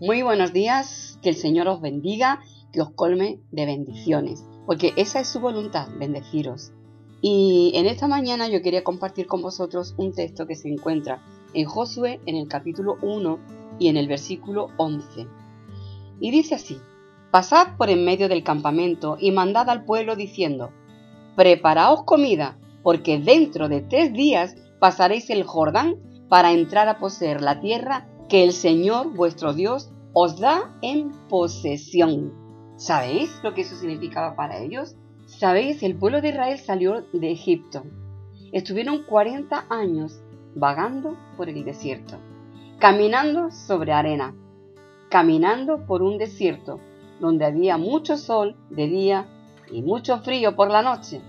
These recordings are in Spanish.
Muy buenos días, que el Señor os bendiga, que os colme de bendiciones, porque esa es su voluntad, bendeciros. Y en esta mañana yo quería compartir con vosotros un texto que se encuentra en Josué en el capítulo 1 y en el versículo 11. Y dice así, Pasad por en medio del campamento y mandad al pueblo diciendo, Preparaos comida, porque dentro de tres días pasaréis el Jordán para entrar a poseer la tierra que el Señor vuestro Dios os da en posesión. ¿Sabéis lo que eso significaba para ellos? Sabéis, el pueblo de Israel salió de Egipto. Estuvieron 40 años vagando por el desierto, caminando sobre arena, caminando por un desierto donde había mucho sol de día y mucho frío por la noche.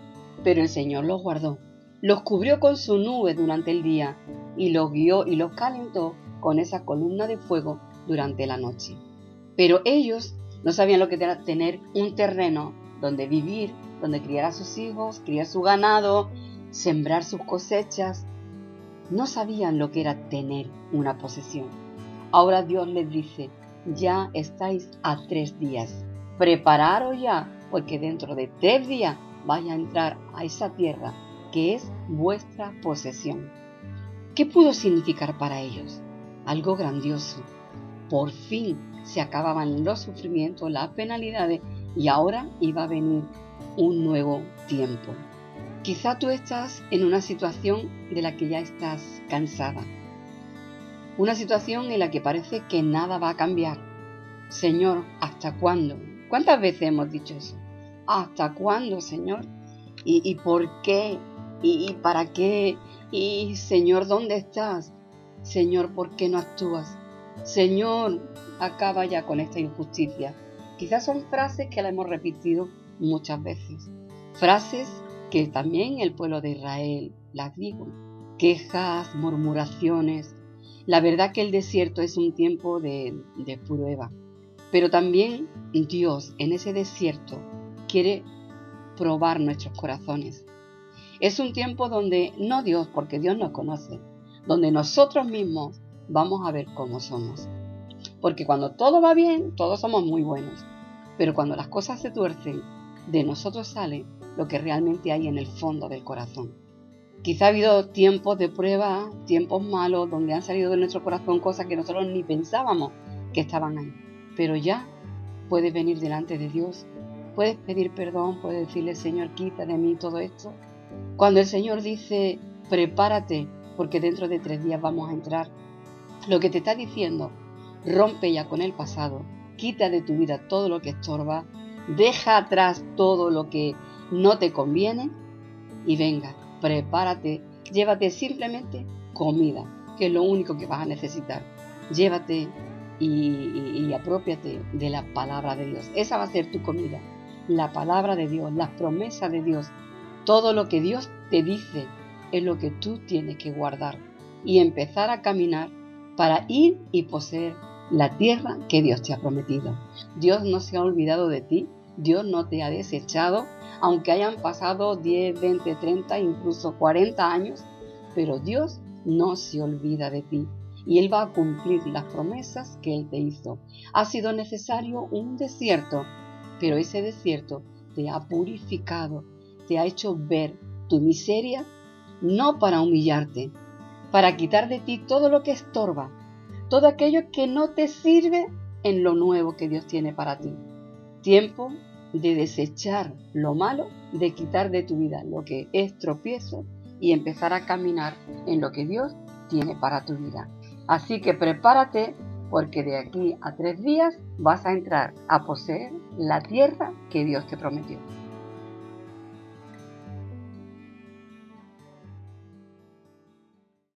Pero el Señor los guardó, los cubrió con su nube durante el día y los guió y los calentó con esa columna de fuego durante la noche. Pero ellos no sabían lo que era tener un terreno donde vivir, donde criar a sus hijos, criar su ganado, sembrar sus cosechas. No sabían lo que era tener una posesión. Ahora Dios les dice, ya estáis a tres días. Prepararos ya, porque dentro de tres días vais a entrar a esa tierra que es vuestra posesión. ¿Qué pudo significar para ellos? Algo grandioso. Por fin se acababan los sufrimientos, las penalidades y ahora iba a venir un nuevo tiempo. Quizá tú estás en una situación de la que ya estás cansada. Una situación en la que parece que nada va a cambiar. Señor, ¿hasta cuándo? ¿Cuántas veces hemos dicho eso? ¿Hasta cuándo, Señor? ¿Y, por qué? ¿Y, ¿Y para qué? ¿Y Señor, dónde estás? Señor, ¿por qué no actúas? Señor, acaba ya con esta injusticia. Quizás son frases que la hemos repetido muchas veces. Frases que también el pueblo de Israel las digo. Quejas, murmuraciones. La verdad que el desierto es un tiempo de, de prueba. Pero también Dios en ese desierto quiere probar nuestros corazones. Es un tiempo donde no Dios, porque Dios nos conoce, donde nosotros mismos vamos a ver cómo somos. Porque cuando todo va bien, todos somos muy buenos. Pero cuando las cosas se tuercen, de nosotros sale lo que realmente hay en el fondo del corazón. Quizá ha habido tiempos de prueba, tiempos malos, donde han salido de nuestro corazón cosas que nosotros ni pensábamos que estaban ahí. Pero ya puedes venir delante de Dios, puedes pedir perdón, puedes decirle, Señor, quita de mí todo esto. Cuando el Señor dice, prepárate porque dentro de tres días vamos a entrar. Lo que te está diciendo, rompe ya con el pasado, quita de tu vida todo lo que estorba, deja atrás todo lo que no te conviene y venga, prepárate, llévate simplemente comida, que es lo único que vas a necesitar. Llévate y, apropiate de la palabra de Dios. Esa va a ser tu comida. La palabra de Dios, las promesas de Dios, todo lo que Dios te dice es lo que tú tienes que guardar y empezar a caminar para ir y poseer la tierra que Dios te ha prometido. Dios no se ha olvidado de ti, Dios no te ha desechado, aunque hayan pasado 10, 20, 30, incluso 40 años, pero Dios no se olvida de ti y Él va a cumplir las promesas que Él te hizo. Ha sido necesario un desierto, pero ese desierto te ha purificado, te ha hecho ver tu miseria no para humillarte, para quitar de ti todo lo que estorba, todo aquello que no te sirve en lo nuevo que Dios tiene para ti. Tiempo de desechar lo malo, de quitar de tu vida lo que es tropiezo y empezar a caminar en lo que Dios tiene para tu vida. Así que prepárate porque de aquí a tres días vas a entrar a poseer la tierra que Dios te prometió.